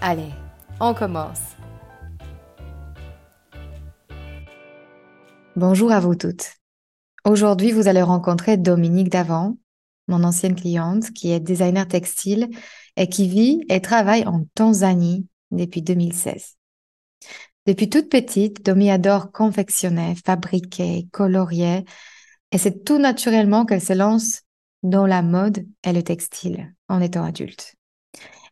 Allez, on commence. Bonjour à vous toutes. Aujourd'hui, vous allez rencontrer Dominique Davant, mon ancienne cliente qui est designer textile et qui vit et travaille en Tanzanie depuis 2016. Depuis toute petite, Domi adore confectionner, fabriquer, colorier et c'est tout naturellement qu'elle se lance dans la mode et le textile en étant adulte.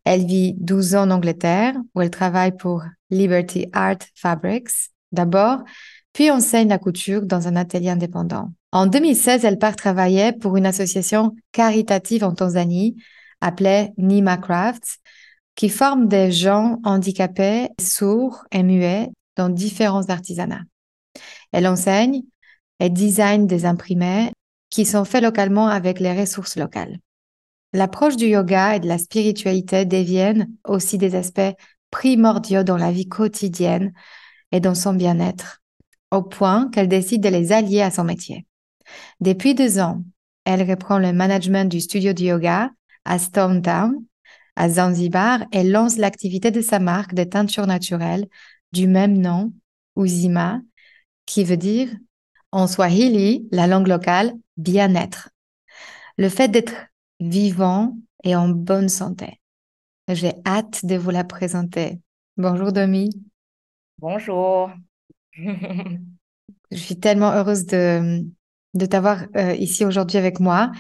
Elle vit 12 ans en Angleterre où elle travaille pour Liberty Art Fabrics d'abord, puis enseigne la couture dans un atelier indépendant. En 2016, elle part travailler pour une association caritative en Tanzanie appelée Nima Crafts, qui forme des gens handicapés, sourds et muets dans différents artisanats. Elle enseigne et design des imprimés qui sont faits localement avec les ressources locales. L'approche du yoga et de la spiritualité deviennent aussi des aspects primordiaux dans la vie quotidienne et dans son bien-être, au point qu'elle décide de les allier à son métier. Depuis deux ans, elle reprend le management du studio de yoga à Stone Town, à Zanzibar, et lance l'activité de sa marque de teinture naturelle du même nom, Uzima, qui veut dire en Swahili, la langue locale, bien-être. Le fait d'être vivant et en bonne santé. J'ai hâte de vous la présenter. Bonjour Domi. Bonjour. Je suis tellement heureuse de, de t'avoir euh, ici aujourd'hui avec moi.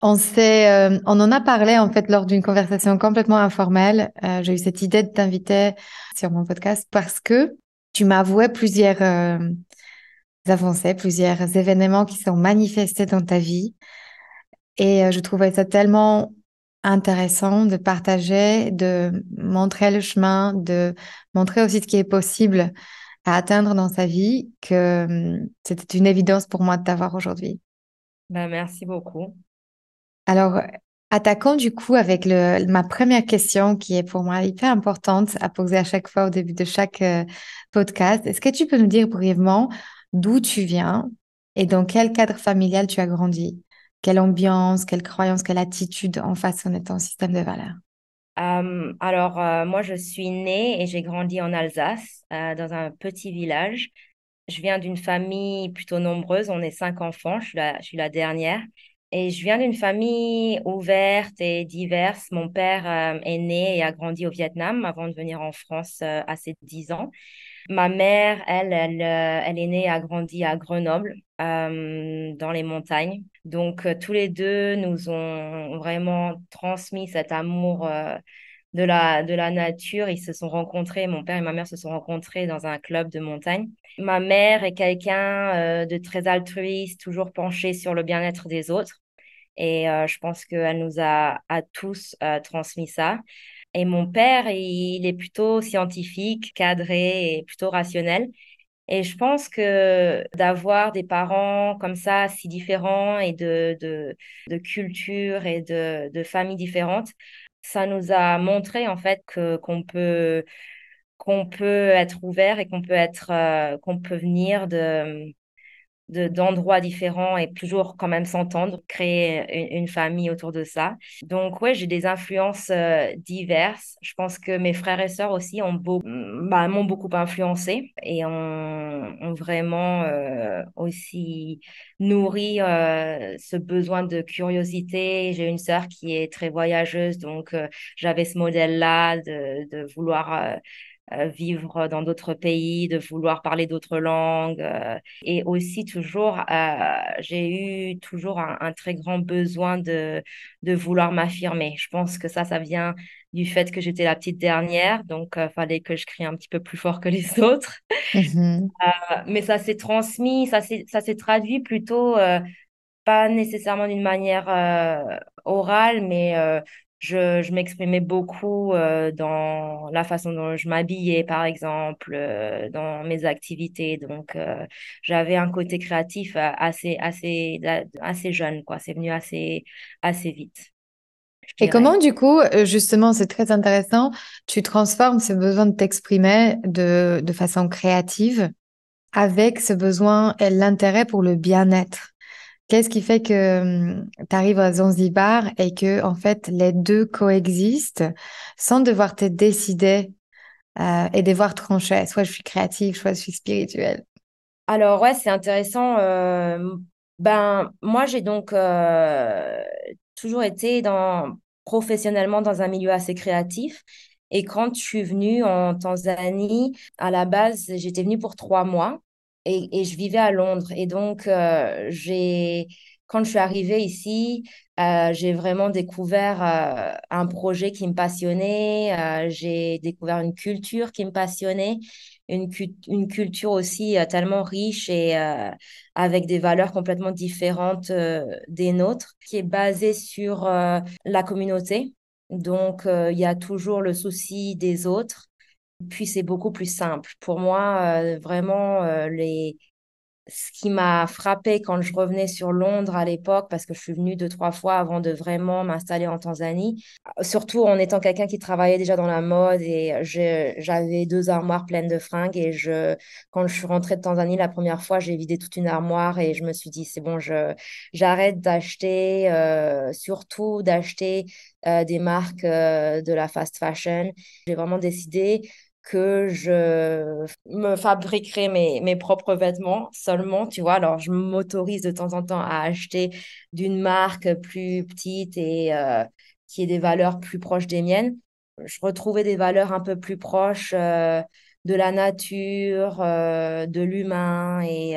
On s'est, euh, on en a parlé en fait lors d'une conversation complètement informelle. Euh, j'ai eu cette idée de t'inviter sur mon podcast parce que tu m'as avoué plusieurs avancées, plusieurs événements qui sont manifestés dans ta vie et euh, je trouvais ça tellement intéressant de partager, de montrer le chemin, de montrer aussi ce qui est possible à atteindre dans sa vie, que hum, c'était une évidence pour moi de t'avoir aujourd'hui. Ben, merci beaucoup. Alors, attaquons du coup avec le, ma première question qui est pour moi hyper importante à poser à chaque fois au début de chaque euh, podcast. Est-ce que tu peux nous dire brièvement d'où tu viens et dans quel cadre familial tu as grandi? Quelle ambiance, quelle croyance, quelle attitude en façonnait ton système de valeurs? Euh, alors, euh, moi, je suis née et j'ai grandi en Alsace, euh, dans un petit village. Je viens d'une famille plutôt nombreuse. On est cinq enfants. Je suis la, dernière. Et je viens d'une famille ouverte et diverse. Mon père est né et a grandi au Vietnam avant de venir en France à ses dix ans. Ma mère, elle, elle est née et a grandi à Grenoble, dans les montagnes. Donc, euh, tous les deux nous ont vraiment transmis cet amour euh, de la, de la nature. Ils se sont rencontrés, mon père et ma mère se sont rencontrés dans un club de montagne. Ma mère est quelqu'un euh, de très altruiste, toujours penché sur le bien-être des autres. Et je pense qu'elle nous a tous transmis ça. Et mon père, il est plutôt scientifique, cadré et plutôt rationnel. Et je pense que d'avoir des parents comme ça, si différents et de, de, de cultures et de, de familles différentes, ça nous a montré en fait que qu'on peut qu'on peut être ouvert et qu'on peut être euh, qu'on peut venir de d'endroits différents et toujours quand même s'entendre, créer une, famille autour de ça. Donc ouais, j'ai des influences euh, diverses. Je pense que mes frères et sœurs aussi ont bah, m'ont beaucoup influencé et ont, vraiment euh, aussi nourri euh, ce besoin de curiosité. J'ai une sœur qui est très voyageuse, donc j'avais ce modèle-là de, de vouloir vivre dans d'autres pays, de vouloir parler d'autres langues. Euh, et aussi toujours, euh, j'ai eu toujours un, très grand besoin de, de vouloir m'affirmer. Je pense que ça, ça vient du fait que j'étais la petite dernière, donc il fallait que je crie un petit peu plus fort que les autres. Mhm. mais ça s'est transmis, ça s'est traduit plutôt pas nécessairement d'une manière orale, mais je, m'exprimais beaucoup euh, dans la façon dont je m'habillais, par exemple, euh, dans mes activités. Donc, euh, j'avais un côté créatif assez, assez, assez jeune, quoi. C'est venu assez, assez vite. Et comment, du coup, justement, c'est très intéressant, tu transformes ce besoin de t'exprimer de, de façon créative avec ce besoin et l'intérêt pour le bien-être? Qu'est-ce qui fait que hum, tu arrives à Zanzibar et que en fait les deux coexistent sans devoir te décider euh, et devoir trancher? Soit je suis créative, soit je suis spirituelle. Alors ouais, c'est intéressant. Euh, ben moi j'ai donc euh, toujours été dans professionnellement dans un milieu assez créatif. Et quand je suis venue en Tanzanie, à la base, j'étais venue pour trois mois et, je vivais à Londres. Et donc, euh, quand je suis arrivée ici, euh, j'ai vraiment découvert euh, un projet qui me passionnait. j'ai découvert une culture qui me passionnait, une culture aussi tellement riche et avec des valeurs complètement différentes des nôtres, qui est basée sur la communauté. Donc, il y a toujours le souci des autres puis c'est beaucoup plus simple. Pour moi, euh, vraiment, euh, les... ce qui m'a frappé quand je revenais sur Londres à l'époque, parce que je suis venue deux, trois fois avant de vraiment m'installer en Tanzanie, surtout en étant quelqu'un qui travaillait déjà dans la mode et j'avais deux armoires pleines de fringues et je, quand je suis rentrée de Tanzanie la première fois, j'ai vidé toute une armoire et je me suis dit, c'est bon, j'arrête d'acheter, euh, surtout d'acheter des marques de la fast fashion. J'ai vraiment décidé que je me fabriquerai mes, mes propres vêtements seulement, tu vois. Alors, je m'autorise de temps en temps à acheter d'une marque plus petite et euh, qui ait des valeurs plus proches des miennes. Je retrouvais des valeurs un peu plus proches euh, de la nature, euh, de l'humain. Et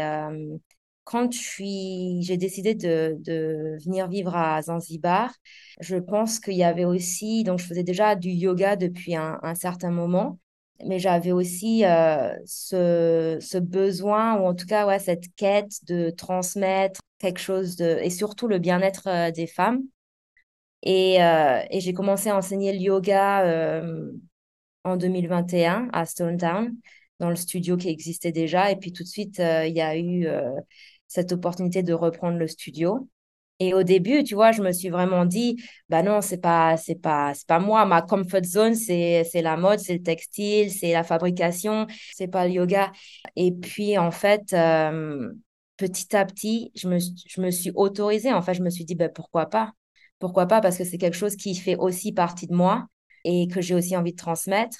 quand j'ai décidé de, de venir vivre à Zanzibar, je pense qu'il y avait aussi, donc je faisais déjà du yoga depuis un, un certain moment mais j'avais aussi euh, ce, ce, besoin, ou en tout cas ouais, cette quête de transmettre quelque chose de, et surtout le bien-être euh, des femmes. Et, euh, et j'ai commencé à enseigner le yoga en 2021 à Stone Town, dans le studio qui existait déjà. Et puis tout de suite, il y a eu cette opportunité de reprendre le studio. Et au début, tu vois, je me suis vraiment dit, bah non, c'est pas, c'est pas, c'est pas moi. Ma comfort zone, c'est, c'est la mode, c'est le textile, c'est la fabrication, c'est pas le yoga. Et puis, en fait, euh, petit à petit, je me, je me suis autorisée. En fait, je me suis dit, bah, pourquoi pas? Pourquoi pas? Parce que c'est quelque chose qui fait aussi partie de moi et que j'ai aussi envie de transmettre.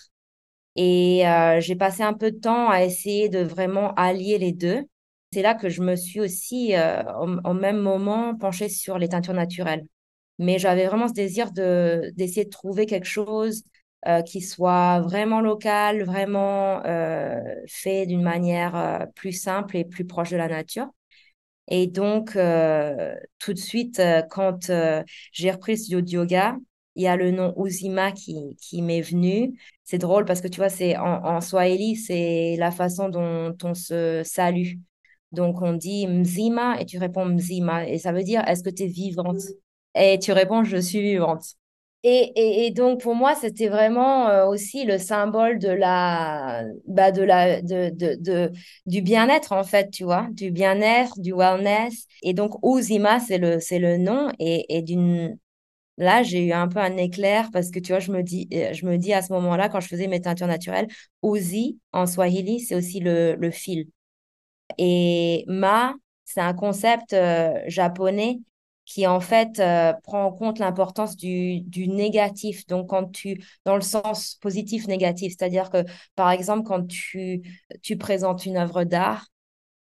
Et euh, j'ai passé un peu de temps à essayer de vraiment allier les deux. C'est là que je me suis aussi, euh, au, même moment, penchée sur les teintures naturelles. Mais j'avais vraiment ce désir de, d'essayer de trouver quelque chose euh, qui soit vraiment local, vraiment euh, fait d'une manière plus simple et plus proche de la nature. Et donc, tout de suite, quand j'ai repris le studio de yoga, il y a le nom Uzima qui, qui m'est venu. C'est drôle parce que tu vois, c'est en, en Swahili, c'est la façon dont on se salue. Donc, on dit Mzima et tu réponds Mzima. Et ça veut dire est-ce que tu es vivante? Et tu réponds je suis vivante. Et, et, donc, pour moi, c'était vraiment euh, aussi le symbole de la, bah, de la, de, de, de du bien-être, en fait, tu vois, du bien-être, du wellness. Et donc, Uzima, c'est le, c'est le nom. Et, et d'une, là, j'ai eu un peu un éclair parce que, tu vois, je me dis, euh, je me dis à ce moment-là, quand je faisais mes teintures naturelles, Uzi, en Swahili, c'est aussi le, le fil. Et ma, c'est un concept euh, japonais qui en fait euh, prend en compte l'importance du, du négatif. Donc, quand tu, dans le sens positif-négatif, c'est-à-dire que, par exemple, quand tu, tu présentes une œuvre d'art,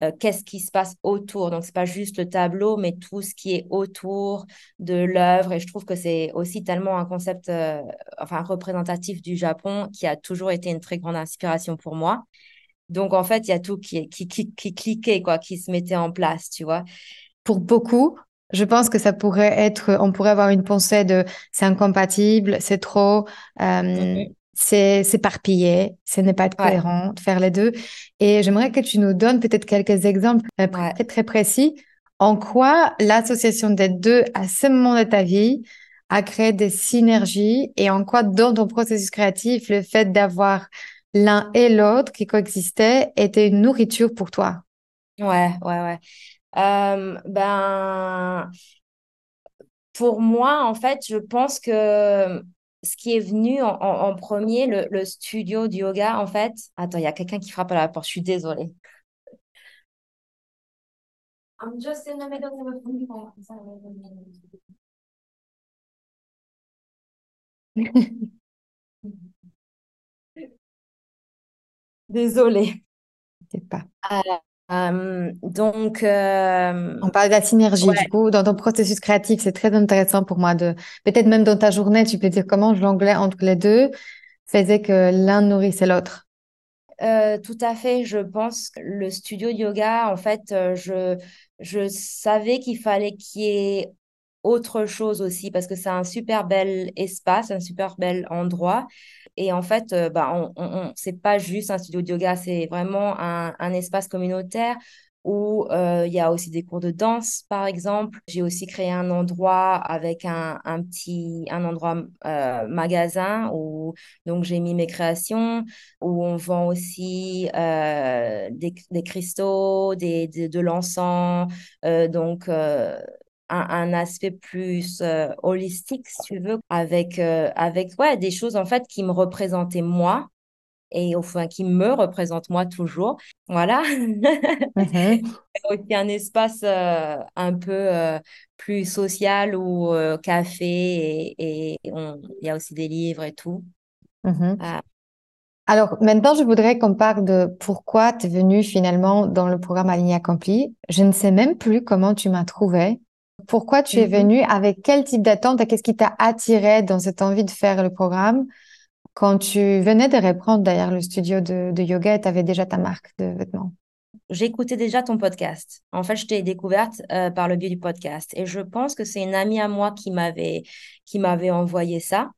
euh, qu'est-ce qui se passe autour? Donc, c'est pas juste le tableau, mais tout ce qui est autour de l'œuvre. Et je trouve que c'est aussi tellement un concept, enfin, représentatif du Japon qui a toujours été une très grande inspiration pour moi. Donc, en fait, il y a tout qui, qui, qui, qui cliquait, quoi, qui se mettait en place, tu vois. Pour beaucoup, je pense que ça pourrait être, on pourrait avoir une pensée de c'est incompatible, c'est trop, euh, c'est s'éparpiller, ce n'est pas Ouais, cohérent de faire les deux. Et j'aimerais que tu nous donnes peut-être quelques exemples euh, ouais. très, très précis en quoi l'association des deux à ce moment de ta vie a créé des synergies et en quoi dans ton processus créatif, le fait d'avoir l'un et l'autre qui coexistaient était une nourriture pour toi. Ouais, ouais, ouais. Euh, ben, pour moi, en fait, je pense que ce qui est venu en, en- en premier, le, le studio de yoga, en fait. Attends, il y a quelqu'un qui frappe à la porte, je suis désolée. Désolée. Je sais pas. Euh, donc, euh, On parle de la synergie, du coup, dans ton processus créatif, c'est très intéressant pour moi de, peut-être même dans ta journée, tu peux dire comment jonglais entre les deux faisait que l'un nourrissait l'autre. Euh, tout à fait, je pense que le studio de yoga, en fait, euh, je, je savais qu'il fallait qu'il y ait autre chose aussi parce que c'est un super bel espace, un super bel endroit. Et en fait, euh, bah, c'est pas juste un studio de yoga, c'est vraiment un, espace communautaire où euh, il y a aussi des cours de danse, par exemple. J'ai aussi créé un endroit avec un, petit, un endroit euh, magasin où donc j'ai mis mes créations où on vend aussi euh, des, des cristaux, des, de l'encens, donc un, un aspect plus euh, holistique, si tu veux, avec, euh, avec ouais, des choses en fait qui me représentaient moi et enfin qui me représentent moi toujours. Voilà. Mhm, Aussi un espace euh, un peu euh, plus social ou euh, café et, il y a aussi des livres et tout. mhm. Ah, Alors, maintenant, je voudrais qu'on parle de pourquoi tu es venu finalement dans le programme Aligné Accompli. Je ne sais même plus comment tu m'as trouvé. Pourquoi tu es mhm. venu, avec quel type d'attente? Qu'est-ce qui t'a attiré dans cette envie de faire le programme? Quand tu venais de reprendre d'ailleurs le studio de, de yoga et tu avais déjà ta marque de vêtements. J'écoutais déjà ton podcast. En fait, je t'ai découverte euh, par le biais du podcast. Et je pense que c'est une amie à moi qui m'avait qui m'avait envoyé ça.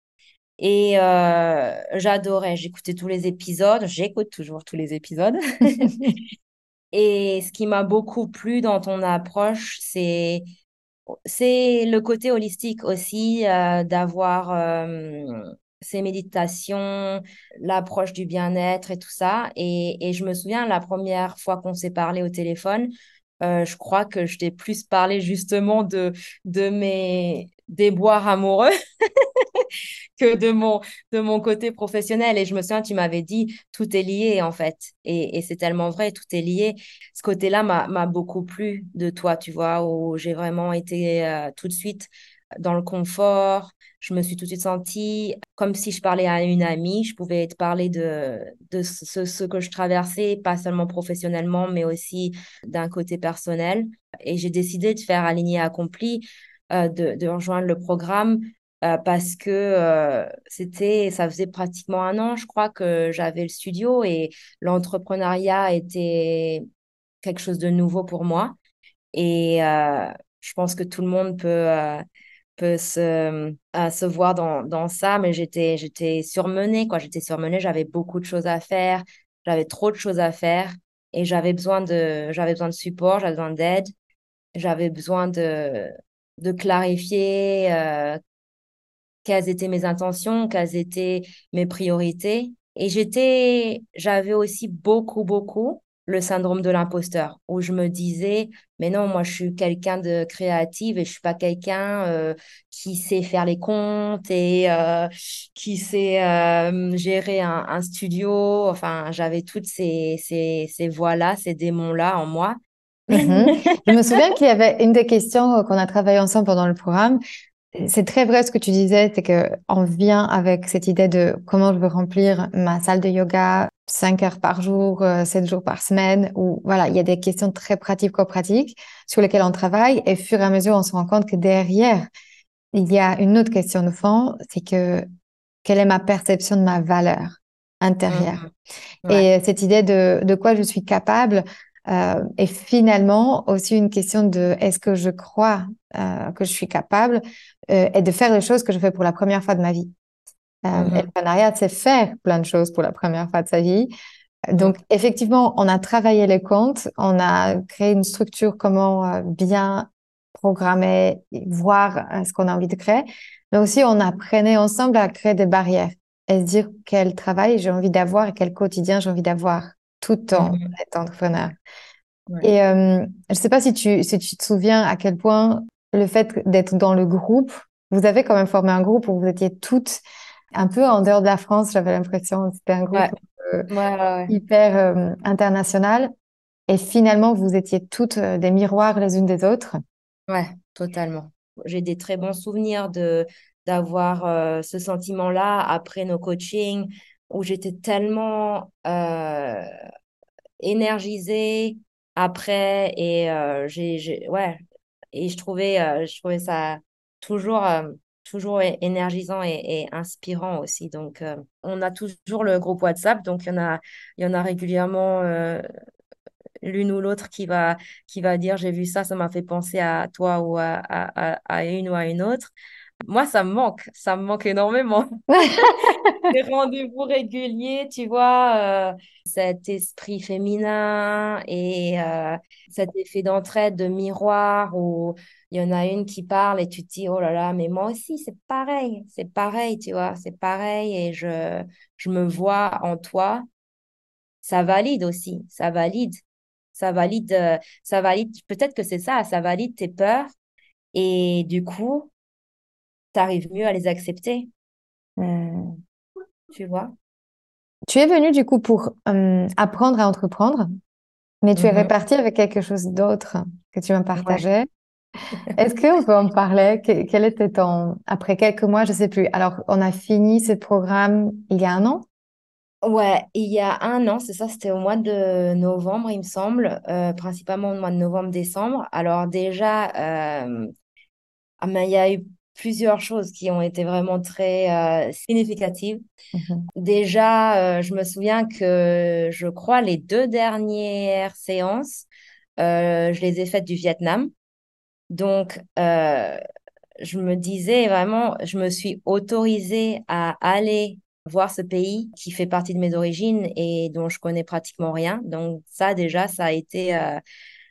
Et euh, j'adorais. J'écoutais tous les épisodes. J'écoute toujours tous les épisodes. Et ce qui m'a beaucoup plu dans ton approche, c'est c'est le côté holistique aussi, euh, d'avoir ces méditations, l'approche du bien-être et tout ça. Et, et je me souviens, la première fois qu'on s'est parlé au téléphone, euh, je crois que je t'ai plus parlé justement de, de mes déboires amoureux que de mon, de mon côté professionnel. Et je me souviens, tu m'avais dit, tout est lié en fait. Et, et c'est tellement vrai, tout est lié. Ce côté-là m'a, beaucoup plu de toi, tu vois, où j'ai vraiment été euh, tout de suite dans le confort. Je me suis tout de suite sentie comme si je parlais à une amie. Je pouvais te parler de, de ce, ce que je traversais, pas seulement professionnellement, mais aussi d'un côté personnel. Et j'ai décidé de faire Aligné Accompli, euh, de, de rejoindre le programme euh, parce que euh, c'était, ça faisait pratiquement un an, je crois, que j'avais le studio et l'entrepreneuriat était quelque chose de nouveau pour moi. Et euh, je pense que tout le monde peut, peut se, se voir dans, dans ça, mais j'étais, j'étais surmenée, quoi. J'étais surmenée, j'avais beaucoup de choses à faire, j'avais trop de choses à faire et j'avais besoin de, j'avais besoin de support, j'avais besoin d'aide, j'avais besoin de, de clarifier quelles étaient mes intentions, quelles étaient mes priorités. Et j'étais, j'avais aussi beaucoup, beaucoup le syndrome de l'imposteur, où je me disais, mais non, moi, je suis quelqu'un de créatif et je suis pas quelqu'un euh, qui sait faire les comptes et euh, qui sait euh, gérer un, studio. Enfin, j'avais toutes ces, ces, ces voix-là, ces démons-là en moi. Mhm. Je me souviens qu'il y avait une des questions qu'on a travaillé ensemble pendant le programme. C'est très vrai ce que tu disais, c'est que on vient avec cette idée de comment je veux remplir ma salle de yoga 5 heures par jour, 7 jours par semaine, ou voilà, il y a des questions très pratiques-pratiques sur lesquelles on travaille et au fur et à mesure, on se rend compte que derrière, il y a une autre question de fond, c'est que quelle est ma perception de ma valeur intérieure? Ouais. et cette idée de, de quoi je suis capable euh, est finalement aussi une question de est-ce que je crois euh, que je suis capable euh, et de faire les choses que je fais pour la première fois de ma vie. Euh, et le Mhm. partenariat, c'est faire plein de choses pour la première fois de sa vie. Donc, Mhm. effectivement, on a travaillé les comptes, on a créé une structure, comment bien programmer, voir ce qu'on a envie de créer. Mais aussi, on apprenait ensemble à créer des barrières et se dire quel travail j'ai envie d'avoir et quel quotidien j'ai envie d'avoir tout en Mhm. étant entrepreneur. Ouais. Et euh, je ne sais pas si tu, si tu te souviens à quel point le fait d'être dans le groupe, vous avez quand même formé un groupe où vous étiez toutes un peu en dehors de la France, j'avais l'impression. C'était un groupe Ouais. euh, Ouais, hyper euh, international. Et finalement, vous étiez toutes euh, des miroirs les unes des autres. Ouais, totalement. J'ai des très bons souvenirs de d'avoir ce sentiment-là après nos coachings où j'étais tellement euh, énergisée après et euh, j'ai, ouais et je trouvais euh, je trouvais ça toujours euh, toujours énergisant et, inspirant aussi. Donc on a toujours le groupe WhatsApp, donc il y en a il y en a régulièrement l'une ou l'autre qui va, qui va dire j'ai vu ça, ça m'a fait penser à toi ou à, à une ou à une autre. Moi, ça me manque, ça me manque énormément. Des rendez-vous réguliers, tu vois, euh, cet esprit féminin et euh, cet effet d'entraide, de miroir où il y en a une qui parle et tu te dis, oh là là, mais moi aussi, c'est pareil, c'est pareil, tu vois, c'est pareil et je, je me vois en toi. Ça valide aussi, ça valide. Ça valide, euh, ça valide, peut-être que c'est ça, ça valide tes peurs et du coup, tu arrives mieux à les accepter, Hmm. tu vois? Tu es venu du coup pour euh, apprendre à entreprendre, mais tu es Mhm. reparti avec quelque chose d'autre que tu m'as Ouais. partagé. Est-ce qu'on peut en parler? Que- Quel était ton... Après quelques mois, je sais plus. Alors, on a fini ce programme il y a un an? Ouais, il y a un an, c'est ça, c'était au mois de novembre, il me semble, euh, principalement au mois de novembre-décembre. Alors déjà, euh, ah, il y a eu plusieurs choses qui ont été vraiment très euh, significatives. Mhm. Déjà, euh, je me souviens que je crois les deux dernières séances, euh, je les ai faites du Vietnam. Donc, je me disais vraiment, je me suis autorisée à aller voir ce pays qui fait partie de mes origines et dont je connais pratiquement rien. Donc, ça, déjà, ça a été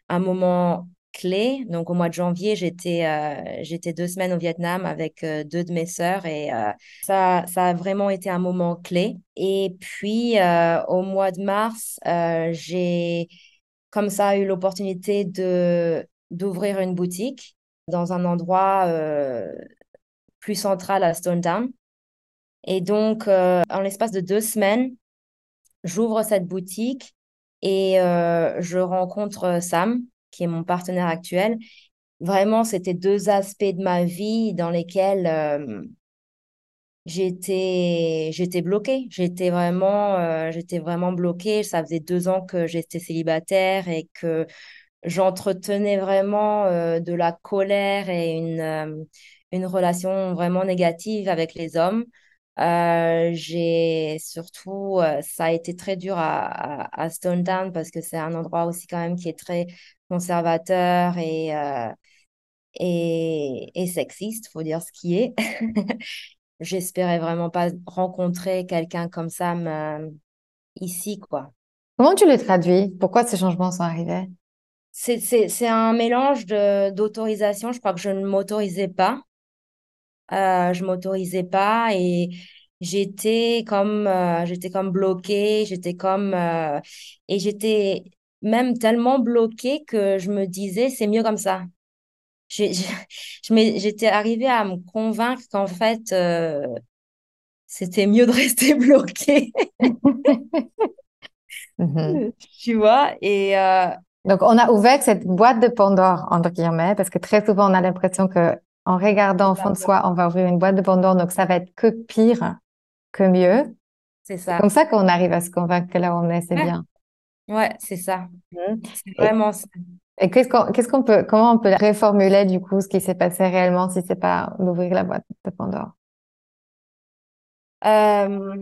un moment clé. Donc, au mois de janvier, j'étais euh, deux semaines au Vietnam avec euh, deux de mes sœurs et euh, ça, ça a vraiment été un moment clé. Et puis, au mois de mars, j'ai comme ça eu l'opportunité d'ouvrir une boutique dans un endroit plus central à Stone Town. Et donc, en l'espace de deux semaines, j'ouvre cette boutique et je rencontre Sam, qui est mon partenaire actuel. Vraiment, c'était deux aspects de ma vie dans lesquels euh, j'étais bloquée. J'étais vraiment, euh, vraiment bloquée. Ça faisait deux ans que j'étais célibataire et que j'entretenais vraiment euh, de la colère et une, une relation vraiment négative avec les hommes. J'ai surtout, ça a été très dur à, à, à Stone Town parce que c'est un endroit aussi quand même qui est très conservateur et, euh, et, et sexiste, faut dire ce qui est. J'espérais vraiment pas rencontrer quelqu'un comme ça me- ici, quoi. Comment tu les traduis? Pourquoi ces changements sont arrivés? C'est, un mélange d'autorisation. Je crois que je ne m'autorisais pas. Euh, je m'autorisais pas et j'étais comme, euh, j'étais comme bloquée. J'étais comme, euh, et j'étais même tellement bloquée que je me disais, c'est mieux comme ça. J'étais arrivée à me convaincre qu'en fait, euh, c'était mieux de rester bloquée. Mhm. Tu vois, et, euh, Donc, on a ouvert cette boîte de Pandore, entre guillemets, parce que très souvent, on a l'impression que en regardant au fond de soi, on va ouvrir une boîte de Pandore, donc ça va être que pire que mieux. C'est ça. Comme ça qu'on arrive à se convaincre que là où on est, c'est bien. Ouais, c'est ça. Mmh. C'est vraiment ça. Et qu'est-ce qu'on, qu'est-ce qu'on peut, comment on peut réformuler du coup ce qui s'est passé réellement si c'est pas d'ouvrir la boîte de Pandore? Euh,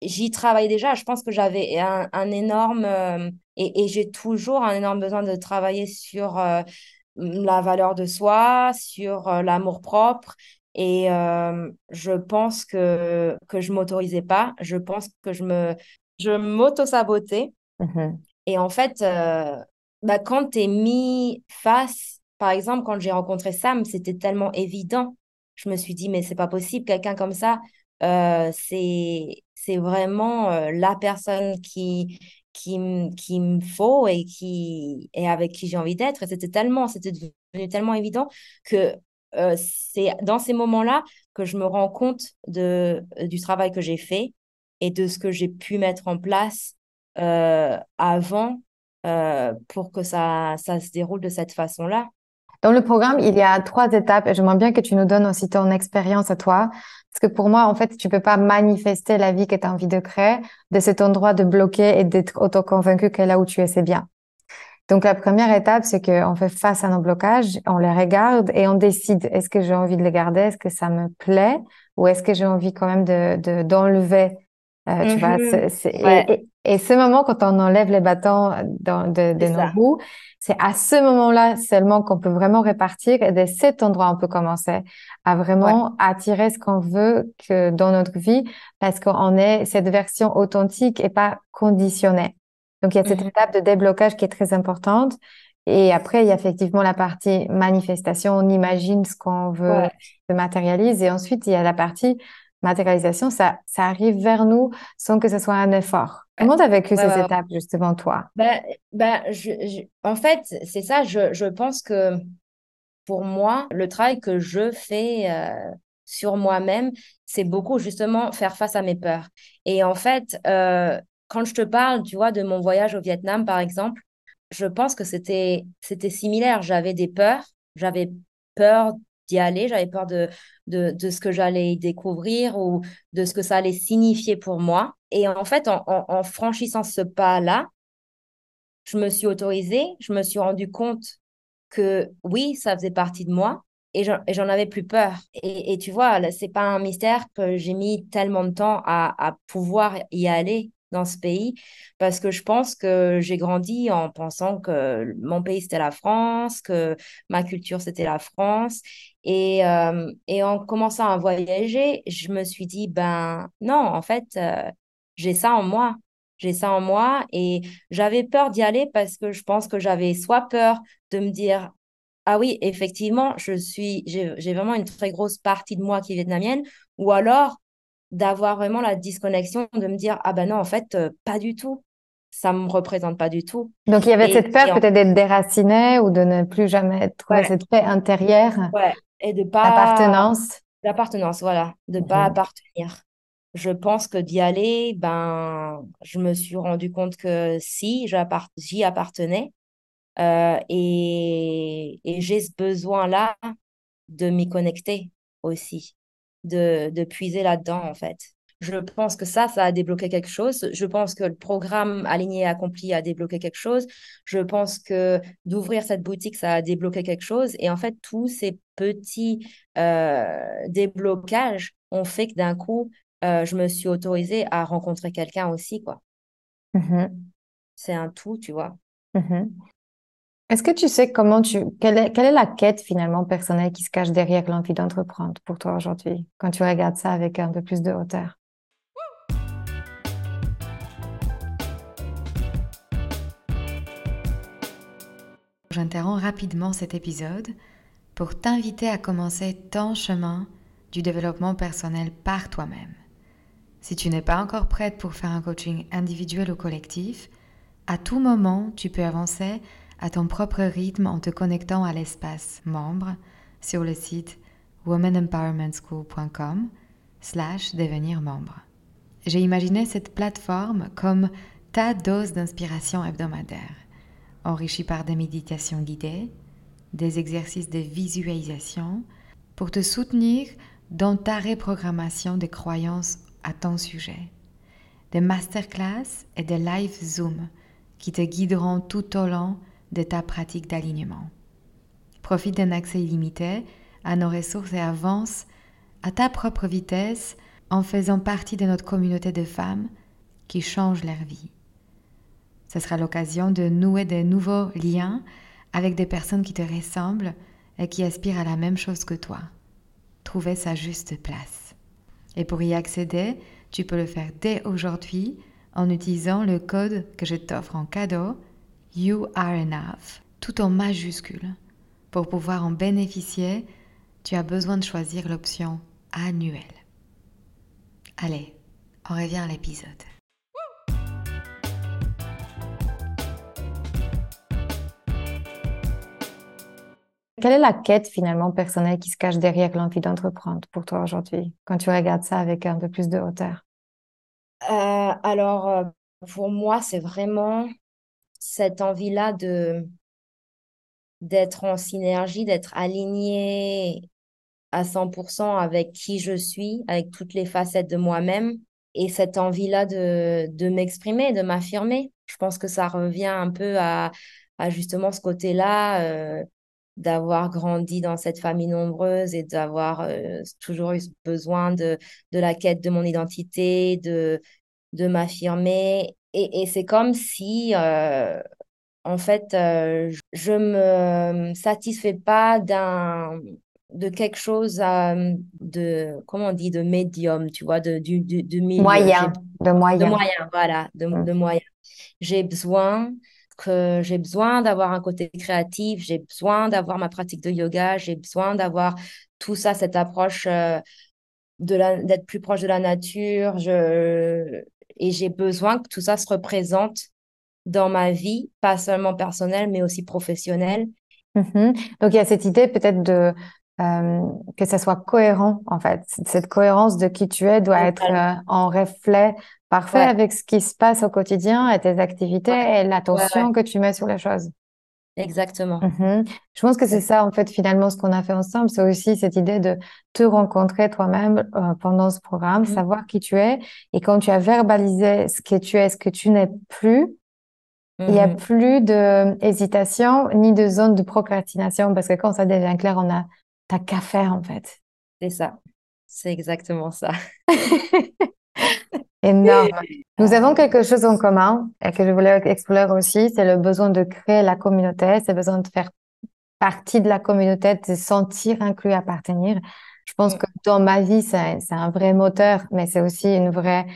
j'y travaille déjà. Je pense que j'avais un, un énorme, euh, et, et j'ai toujours un énorme besoin de travailler sur euh, la valeur de soi, sur l'amour-propre. Et je pense que, que je m'autorisais pas. Je pense que je me, je m'auto-sabotais. Mmh et en fait, bah, quand tu es mis face, par exemple, quand j'ai rencontré Sam, c'était tellement évident. Je me suis dit, mais c'est pas possible, quelqu'un comme ça, euh, c'est vraiment euh, la personne qui qui qui me faut et qui et avec qui j'ai envie d'être. C'était tellement, c'était devenu tellement évident que euh, c'est dans ces moments-là que je me rends compte de du travail que j'ai fait et de ce que j'ai pu mettre en place avant euh, pour que ça, ça se déroule de cette façon-là. Dans le programme, il y a trois étapes et j'aimerais bien que tu nous donnes aussi ton expérience à toi. Parce que pour moi, en fait, tu peux pas manifester la vie que tu as envie de créer de cet endroit de bloquer et d'être auto-convaincu que là où tu es, c'est bien. Donc, la première étape, c'est qu'on fait face à nos blocages, on les regarde et on décide est-ce que j'ai envie de les garder, est-ce que ça me plaît? Ou est-ce que j'ai envie quand même de, d'enlever? Euh, tu vois, Mhm. Ouais, et, et, ce moment, quand on enlève les bâtons dans, de, nos roues, c'est à ce moment-là seulement qu'on peut vraiment répartir. Et de cet endroit, on peut commencer à Ouais. vraiment attirer ce qu'on veut que dans notre vie parce qu'on est cette version authentique et pas conditionnée. Donc, il y a cette Mhm. étape de déblocage qui est très importante. Et après, il y a effectivement la partie manifestation. On imagine ce qu'on veut Ouais. se matérialise. Et ensuite, il y a la partie matérialisation, ça, ça arrive vers nous sans que ce soit un effort. Comment tu as vécu Ouais, ces ouais, étapes, justement, toi? Ben, ben, je, je- en fait, c'est ça, je, je pense que pour moi, le travail que je fais euh, sur moi-même, c'est beaucoup justement faire face à mes peurs. Et en fait, euh, quand je te parle, tu vois, de mon voyage au Vietnam, par exemple, je pense que c'était c'était similaire. J'avais des peurs, j'avais peur d'y aller, j'avais peur de, de, de ce que j'allais y découvrir ou de ce que ça allait signifier pour moi. Et en fait, en, franchissant ce pas-là, je me suis autorisée, je me suis rendu compte que oui, ça faisait partie de moi et j'en avais plus peur. Et, tu vois, c'est pas un mystère que j'ai mis tellement de temps à pouvoir y aller dans ce pays parce que je pense que j'ai grandi en pensant que mon pays c'était la France, que ma culture c'était la France. Et, euh, et en commençant à voyager, je me suis dit, ben non, en fait, euh, j'ai ça en moi. J'ai ça en moi et j'avais peur d'y aller parce que je pense que j'avais soit peur de me dire, ah oui, effectivement, je suis, j'ai, vraiment une très grosse partie de moi qui est vietnamienne, ou alors d'avoir vraiment la disconnexion de me dire, ah ben non, en fait, euh, pas du tout. Ça me représente pas du tout. Donc, il y avait Et, cette peur en- peut-être d'être déraciné ou de ne plus jamais trouver ouais, cette paix intérieure ouais, et de pas, d'appartenance. d'appartenance, voilà, de pas Mhm. appartenir. Je pense que d'y aller, ben, je me suis rendu compte que si, j'y appartenais. Euh, et, et j'ai ce besoin-là de m'y connecter aussi, de, de puiser là-dedans, en fait. Je pense que ça, ça a débloqué quelque chose. Je pense que le programme Aligné et Accompli a débloqué quelque chose. Je pense que d'ouvrir cette boutique, ça a débloqué quelque chose. Et en fait, tous ces petits euh, déblocages ont fait que d'un coup, euh, je me suis autorisée à rencontrer quelqu'un aussi, quoi. Mhm. C'est un tout, tu vois. Mhm. Est-ce que tu sais comment tu, quelle est, quelle est la quête finalement personnelle qui se cache derrière l'envie d'entreprendre pour toi aujourd'hui, quand tu regardes ça avec un peu plus de hauteur? J'interromps rapidement cet épisode pour t'inviter à commencer ton chemin du développement personnel par toi-même. Si tu n'es pas encore prête pour faire un coaching individuel ou collectif, à tout moment, tu peux avancer à ton propre rythme en te connectant à l'espace membre sur le site womanempowermentschool.com slash devenir membre. J'ai imaginé cette plateforme comme ta dose d'inspiration hebdomadaire enrichi par des méditations guidées, des exercices de visualisation pour te soutenir dans ta reprogrammation des croyances à ton sujet, des masterclass et des live Zoom qui te guideront tout au long de ta pratique d'alignement. Profite d'un accès illimité à nos ressources et avance à ta propre vitesse en faisant partie de notre communauté de femmes qui changent leur vie. Ce sera l'occasion de nouer de nouveaux liens avec des personnes qui te ressemblent et qui aspirent à la même chose que toi. Trouver sa juste place. Et pour y accéder, tu peux le faire dès aujourd'hui en utilisant le code que je t'offre en cadeau, You Are Enough, tout en majuscule. Pour pouvoir en bénéficier, tu as besoin de choisir l'option annuelle. Allez, on revient à l'épisode. Quelle est la quête finalement personnelle qui se cache derrière l'envie d'entreprendre pour toi aujourd'hui, quand tu regardes ça avec un peu plus de hauteur? Euh, alors, euh, pour moi, c'est vraiment cette envie-là de d'être en synergie, d'être aligné à 100% avec qui je suis, avec toutes les facettes de moi-même et cette envie-là de, de m'exprimer, de m'affirmer. Je pense que ça revient un peu à, à justement ce côté-là, euh, d'avoir grandi dans cette famille nombreuse et d'avoir euh, toujours eu besoin de, de la quête de mon identité, de, de m'affirmer. Et, et c'est comme si, euh, en fait, euh, je me satisfais pas d'un de quelque chose de comment on dit de médium tu vois de du, du, du milieu Moyen, de de moyen. moyen voilà de, Mm. de moyen j'ai besoin que j'ai besoin d'avoir un côté créatif j'ai besoin d'avoir ma pratique de yoga j'ai besoin d'avoir tout ça cette approche euh, d'être plus proche de la nature je et j'ai besoin que tout ça se représente dans ma vie pas seulement personnelle mais aussi professionnelle Mhm. Donc il y a cette idée peut-être de euh, que ça soit cohérent en fait. Cette cohérence de qui tu es doit être euh, en reflet parfait ouais avec ce qui se passe au quotidien et tes activités ouais et ouais l'attention que tu mets sur les choses. exactement Mhm. Je pense que c'est ça, en fait, finalement, ce qu'on a fait ensemble, c'est aussi cette idée de te rencontrer toi-même euh, pendant ce programme, Mhm. savoir qui tu es. Et quand tu as verbalisé ce que tu es, ce que tu n'es plus, il n'y a Mhm. plus de hésitation ni de zone de procrastination, parce que quand ça devient clair, on a, t'as qu'à faire, en fait. c'est ça c'est exactement ça Énorme. Nous avons quelque chose en commun et que je voulais explorer aussi, c'est le besoin de créer la communauté, c'est le besoin de faire partie de la communauté, de se sentir inclus, appartenir. Je pense que dans ma vie, c'est, un vrai moteur, mais c'est aussi une vraie,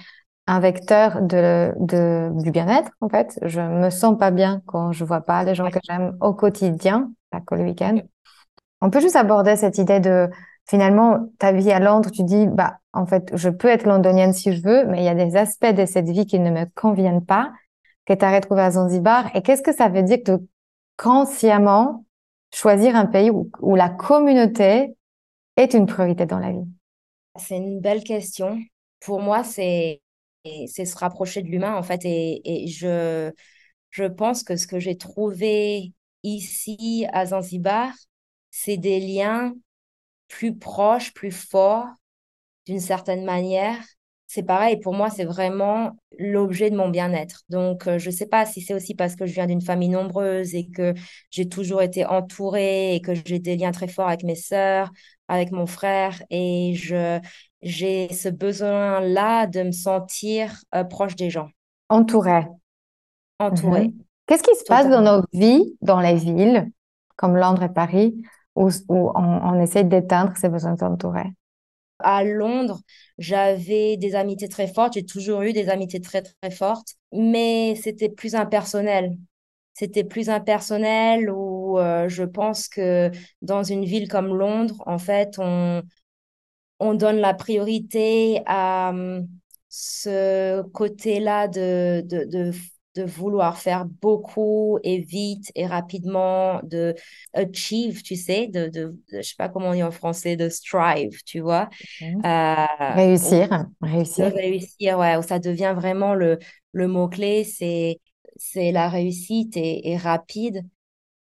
un vecteur de, de, du bien-être, en fait. Je me sens pas bien quand je vois pas les gens que j'aime au quotidien, pas que le week-end. On peut juste aborder cette idée de, finalement, ta vie à Londres, tu dis, bah, en fait, je peux être londonienne si je veux, mais il y a des aspects de cette vie qui ne me conviennent pas, que tu as retrouvé à Zanzibar. Et qu'est-ce que ça veut dire de consciemment choisir un pays où, la communauté est une priorité dans la vie? C'est une belle question. Pour moi, c'est se rapprocher de l'humain, en fait. Et, je pense que ce que j'ai trouvé ici à Zanzibar, c'est des liens plus proches, plus forts, d'une certaine manière. C'est pareil, pour moi, c'est vraiment l'objet de mon bien-être. Donc, euh, je ne sais pas si c'est aussi parce que je viens d'une famille nombreuse et que j'ai toujours été entourée et que j'ai des liens très forts avec mes sœurs, avec mon frère. Et je, j'ai ce besoin-là de me sentir euh, proche des gens, Entouré. entourée, Mhm. Qu'est-ce qui se passe dans nos vies, dans les villes, comme Londres et Paris, où, où on, on essaie d'éteindre ces besoins d'entourer? À Londres, j'avais des amitiés très fortes, j'ai toujours eu des amitiés très, très fortes, mais c'était plus impersonnel. C'était plus impersonnel où euh, je pense que dans une ville comme Londres, en fait, on, on donne la priorité à hum, ce côté-là de, de, de, de vouloir faire beaucoup et vite et rapidement, de achieve, tu sais, de, de, de- je sais pas comment on dit en français, de strive, tu vois, euh, Réussir, réussir. réussir, ouais, où ça devient vraiment le, le mot-clé, c'est c'est la réussite est, rapide,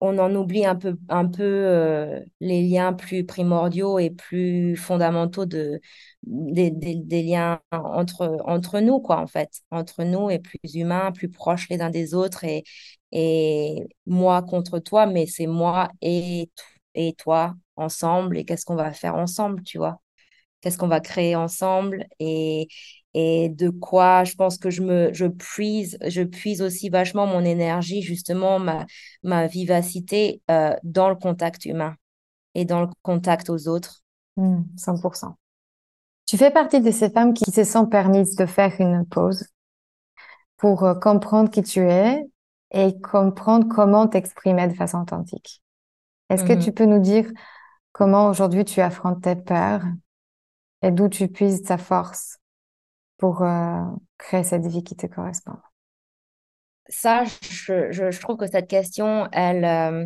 on en oublie un peu, un peu euh, les liens plus primordiaux et plus fondamentaux de, des, des, liens entre, entre nous, quoi, en fait, entre nous et plus humains, plus proches les uns des autres et, et moi contre toi, mais c'est moi et, et toi ensemble et qu'est-ce qu'on va faire ensemble, tu vois. Qu'est-ce qu'on va créer ensemble et, et de quoi je pense que je me je puise je puise aussi vachement mon énergie justement ma ma vivacité euh, dans le contact humain et dans le contact aux autres. 100% mmh, tu fais partie de ces femmes qui se sont permises de faire une pause pour euh, comprendre qui tu es et comprendre comment t'exprimer de façon authentique. Est-ce que tu mmh peux nous dire comment aujourd'hui tu affrontes tes peurs et d'où tu puises ta force? Pour euh, créer cette vie qui te correspond Ça, je, trouve que cette question, elle euh,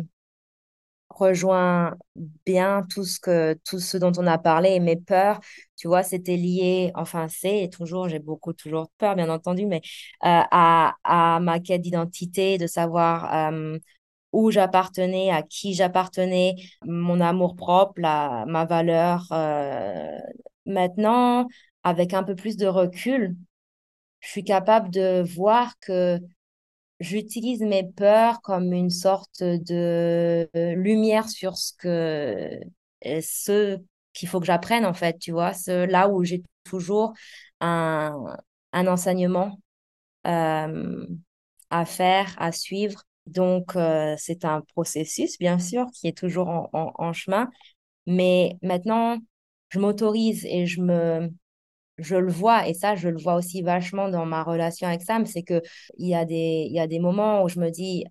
rejoint bien tout ce, que, tout ce dont on a parlé. Et mes peurs, tu vois, c'était lié, enfin, c'est toujours, j'ai beaucoup toujours peur, bien entendu, mais euh, à, ma quête d'identité, de savoir où j'appartenais, à qui j'appartenais, mon amour propre, ma valeur Maintenant, avec un peu plus de recul, je suis capable de voir que j'utilise mes peurs comme une sorte de lumière sur ce que ce qu'il faut que j'apprenne en fait, tu vois, ce, là où j'ai toujours un, un enseignement euh, à faire, à suivre. Donc, euh, c'est un processus, bien sûr, qui est toujours en, en chemin. Mais maintenant, je m'autorise et je me je le vois et ça je le vois aussi vachement dans ma relation avec Sam c'est que il y a des y a des moments où je me dis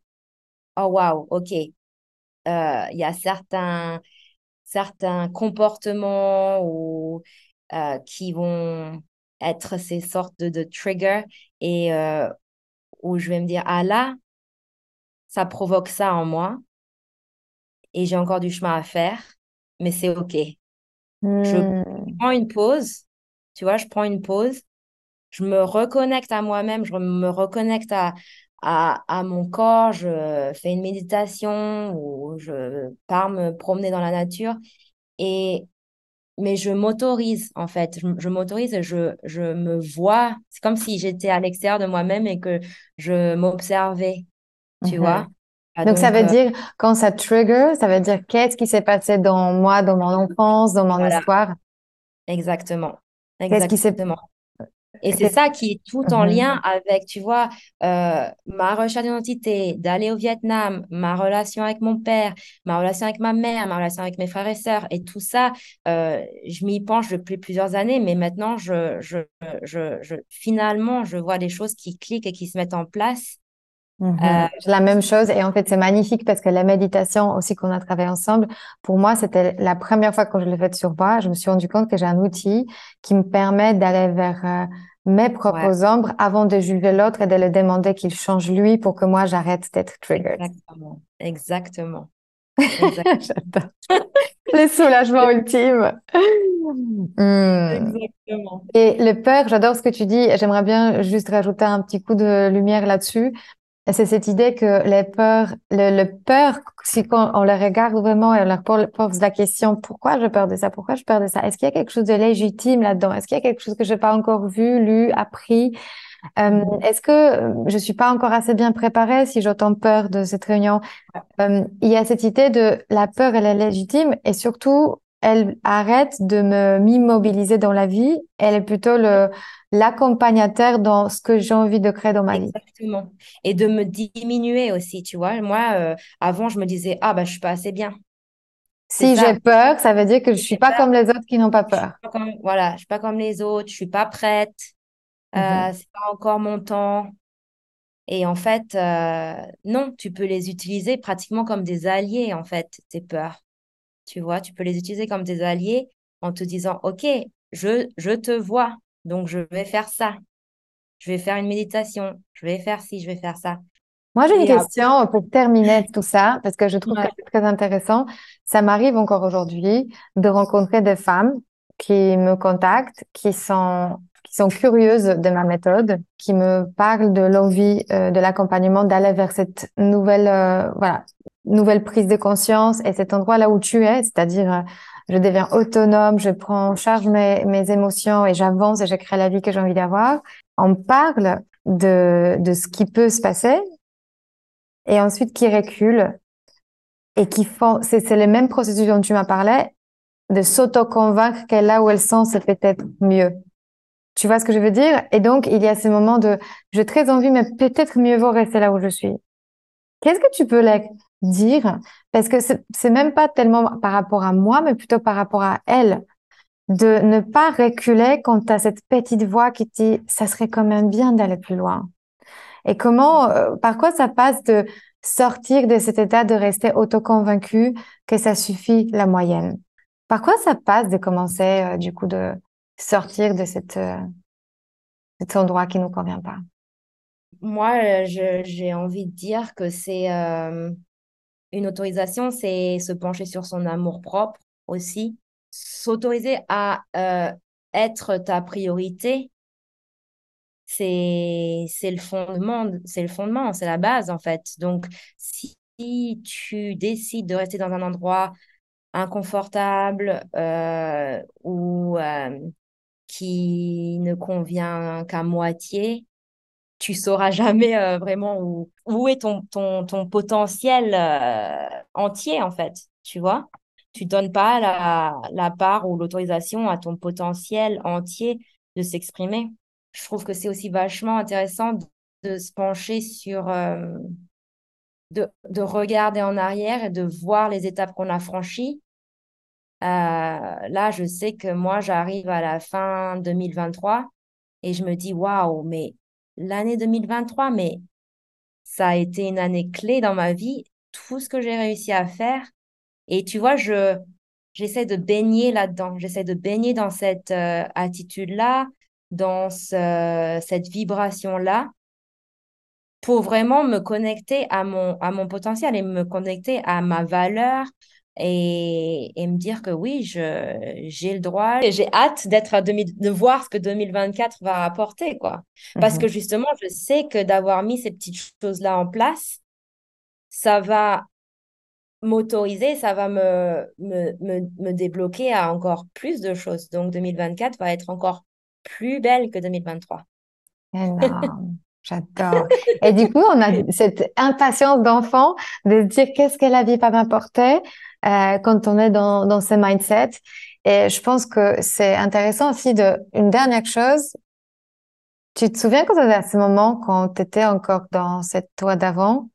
oh waouh ok euh, il y a certains certains comportements ou euh, qui vont être ces sortes de, de triggers et euh, où je vais me dire ah là ça provoque ça en moi et j'ai encore du chemin à faire mais c'est ok je Hmm. prends une pause, tu vois, je prends une pause, je me reconnecte à moi-même, je me reconnecte à, à, à, mon corps, je fais une méditation ou je pars me promener dans la nature. Et, mais je m'autorise, en fait, je, m'autorise et je, je me vois. C'est comme si j'étais à l'extérieur de moi-même et que je m'observais, tu Mhm. vois? Ah, Donc, ça veut euh, dire, quand ça trigger, ça veut dire qu'est-ce qui s'est passé dans moi, dans mon enfance, dans mon voilà, histoire? exactement. Qu'est-ce qui s'est... Exactement. Et c'est ça qui est tout en Mhm. lien avec, tu vois, euh, ma recherche d'identité, d'aller au Vietnam, ma relation avec mon père, ma relation avec ma mère, ma relation avec mes frères et sœurs. Et tout ça, euh, je m'y penche depuis plusieurs années, mais maintenant, je, je, je, je, finalement, je vois des choses qui cliquent et qui se mettent en place. Euh. J'ai La même chose et en fait c'est magnifique parce que la méditation aussi qu'on a travaillé ensemble, pour moi c'était la première fois que je l'ai faite sur moi, je me suis rendu compte que j'ai un outil qui me permet d'aller vers euh, mes ouais, propres ombres avant de juger l'autre et de le demander qu'il change lui pour que moi j'arrête d'être triggered. exactement, exactement, exactement. J'adore. Le soulagement ultime. Hmm. Exactement. Et le peur, j'adore ce que tu dis. J'aimerais bien juste rajouter un petit coup de lumière là-dessus. C'est cette idée que les peurs, le, le peur, si quand on les regarde vraiment et on leur pose la question, pourquoi je peur de ça? Pourquoi je peur de ça? Est-ce qu'il y a quelque chose de légitime là-dedans? Est-ce qu'il y a quelque chose que je n'ai pas encore vu, lu, appris? Euh, est-ce que euh, je suis pas encore assez bien préparée si j'entends peur de cette réunion? Euh, il y a cette idée de la peur, elle est légitime et surtout, elle arrête de me m'immobiliser dans la vie. Elle est plutôt le l'accompagnateur dans ce que j'ai envie de créer dans ma vie. Exactement. Et de me diminuer aussi, tu vois. Moi, euh, avant, je me disais, ah, bah, je suis pas assez bien. Si j'ai peur, ça veut dire que je suis pas peur, comme les autres qui n'ont pas je peur. pas comme, voilà, je suis pas comme les autres, je suis pas prête, Mhm. euh, c'est pas encore mon temps. Et en fait, euh, non, tu peux les utiliser pratiquement comme des alliés, en fait, tes peurs. Tu vois, tu peux les utiliser comme des alliés en te disant, OK, je, je te vois, donc je vais faire ça. Je vais faire une méditation, je vais faire ci, je vais faire ça. Moi, j'ai une question pour terminer tout ça, parce que je trouve que c'est très intéressant. Ça m'arrive encore aujourd'hui de rencontrer des femmes qui me contactent, qui sont, qui sont curieuses de ma méthode, qui me parlent de l'envie euh, de l'accompagnement d'aller vers cette nouvelle, euh, voilà, nouvelle prise de conscience et cet endroit là où tu es, c'est-à-dire euh, je deviens autonome, je prends en charge mes, émotions et j'avance et je crée la vie que j'ai envie d'avoir. On parle de, de ce qui peut se passer et ensuite qui recule et qui font, c'est, c'est le même processus dont tu m'as parlé, de s'auto-convaincre qu'elle là où elle sent, c'est peut-être mieux. Tu vois ce que je veux dire? Et donc, il y a ces moments de, j'ai très envie, mais peut-être mieux vaut rester là où je suis. Qu'est-ce que tu peux leur dire? Parce que c'est, même pas tellement par rapport à moi, mais plutôt par rapport à elle. De ne pas reculer quand as cette petite voix qui dit, ça serait quand même bien d'aller plus loin. Et comment, euh, par quoi ça passe de sortir de cet état de rester auto-convaincu que ça suffit la moyenne? Par quoi ça passe de commencer, euh, du coup, de sortir de cette, euh, cet endroit qui nous convient pas? Moi, j'ai envie de dire que c'est une autorisation, c'est se pencher sur son amour-propre aussi. S'autoriser à euh, être ta priorité, c'est le fondement, c'est le fondement, c'est la base en fait. Donc, si tu décides de rester dans un endroit inconfortable euh, ou euh, qui ne convient qu'à moitié, tu sauras jamais euh, vraiment où, où est ton, ton, ton potentiel euh, entier, en fait, tu vois? Tu donnes pas la, la part ou l'autorisation à ton potentiel entier de s'exprimer. Je trouve que c'est aussi vachement intéressant de, se pencher sur, euh, de, de regarder en arrière et de voir les étapes qu'on a franchies. Là, je sais que moi, j'arrive à la fin 2023 et je me dis, waouh, mais l'année 2023, mais ça a été une année clé dans ma vie, tout ce que j'ai réussi à faire. Et tu vois, je, j'essaie de baigner là-dedans, j'essaie de baigner dans cette euh, attitude-là, dans ce- cette vibration-là, pour vraiment me connecter à mon, à mon potentiel et me connecter à ma valeur et, et me dire que oui, je, j'ai le droit et j'ai hâte d'être à 2000 de voir ce que 2024 va apporter, quoi. Parce que Mhm. justement, je sais que d'avoir mis ces petites choses-là en place, ça va m'autoriser, ça va me, me, me, me débloquer à encore plus de choses. Donc 2024 va être encore plus belle que 2023. Énorme. J'adore. Et du coup, on a cette impatience d'enfant de se dire qu'est-ce que la vie va m'apporter euh, quand on est dans, dans ce mindset. Et je pense que c'est intéressant aussi de, une dernière chose. Tu te souviens quand à ce moment, quand tu étais encore dans cette toi d'avant,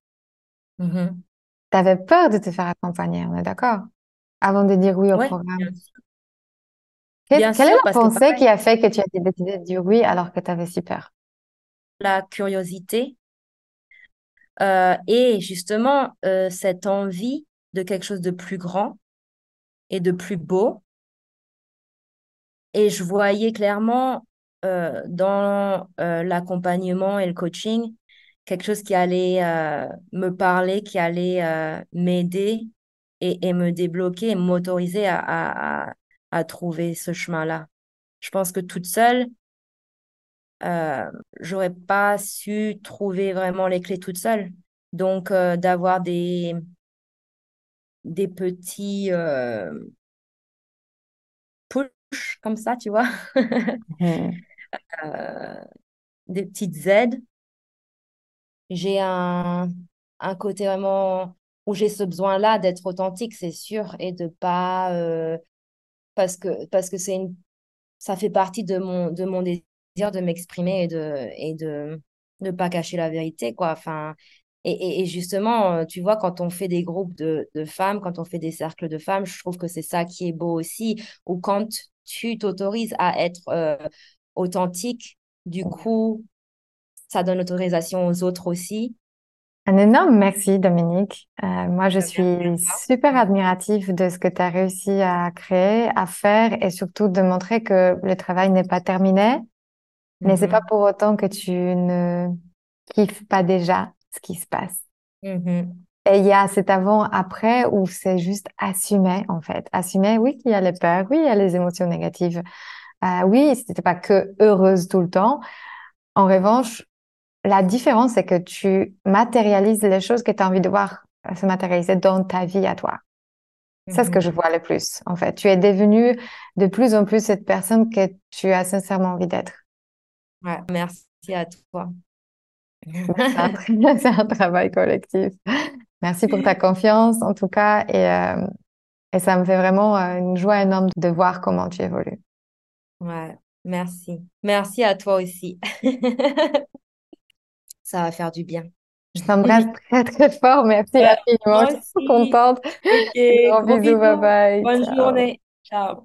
Mhm. tu avais peur de te faire accompagner, on est d'accord? Avant de dire oui au Ouais, programme. Quelle, est la que pensée qui a fait que tu as décidé de dire oui alors que tu avais si peur? La curiosité euh, et justement euh, cette envie de quelque chose de plus grand et de plus beau. Et je voyais clairement euh, dans l'accompagnement et le coaching quelque chose qui allait me parler, qui allait m'aider et, et me débloquer et m'autoriser à, à trouver ce chemin-là. Je pense que toute seule, euh, j'aurais pas su trouver vraiment les clés toute seule. Donc, euh, d'avoir des, des petits euh, push comme ça, tu vois, euh, des petites aides. J'ai un, un côté vraiment où j'ai ce besoin-là d'être authentique, c'est sûr, et de pas parce que parce que c'est une ça fait partie de mon de mon désir de m'exprimer et de et de ne pas cacher la vérité, quoi. Enfin, et, et, et justement, euh, tu vois, quand on fait des groupes de, de femmes, quand on fait des cercles de femmes, je trouve que c'est ça qui est beau aussi, ou quand tu t'autorises à être euh, authentique, du coup, ça donne autorisation aux autres aussi. Un énorme merci, Dominique. Euh, moi, je suis super admirative de ce que tu as réussi à créer, à faire et surtout de montrer que le travail n'est pas terminé, mais c'est pas Mhm. pour autant que tu ne kiffes pas déjà ce qui se passe. Mhm. Et il y a cet avant-après où c'est juste assumer, en fait. Assumer, oui, qu'il y a les peurs, oui, il y a les émotions négatives, Euh, oui, c'était pas que heureuse tout le temps. En revanche, la différence, c'est que tu matérialises les choses que tu as envie de voir se matérialiser dans ta vie à toi. C'est ce que Mhm. je vois le plus, en fait. Tu es devenue de plus en plus cette personne que tu as sincèrement envie d'être. Ouais, merci à toi. C'est un, travail collectif. Merci pour ta confiance, en tout cas, et, euh, et ça me fait vraiment euh, une joie énorme de voir comment tu évolues. Ouais, merci. Merci à toi aussi. Ça va faire du bien. Je t'embrasse très, très fort. Merci infiniment. Je suis contente. Ok, Gros gros bisous, bye bye. Bonne Ciao. journée. Ciao.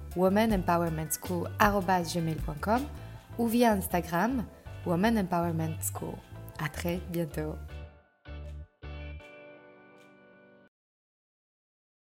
womanempowermentschool.com ou via Instagram Woman Empowerment School. À très bientôt.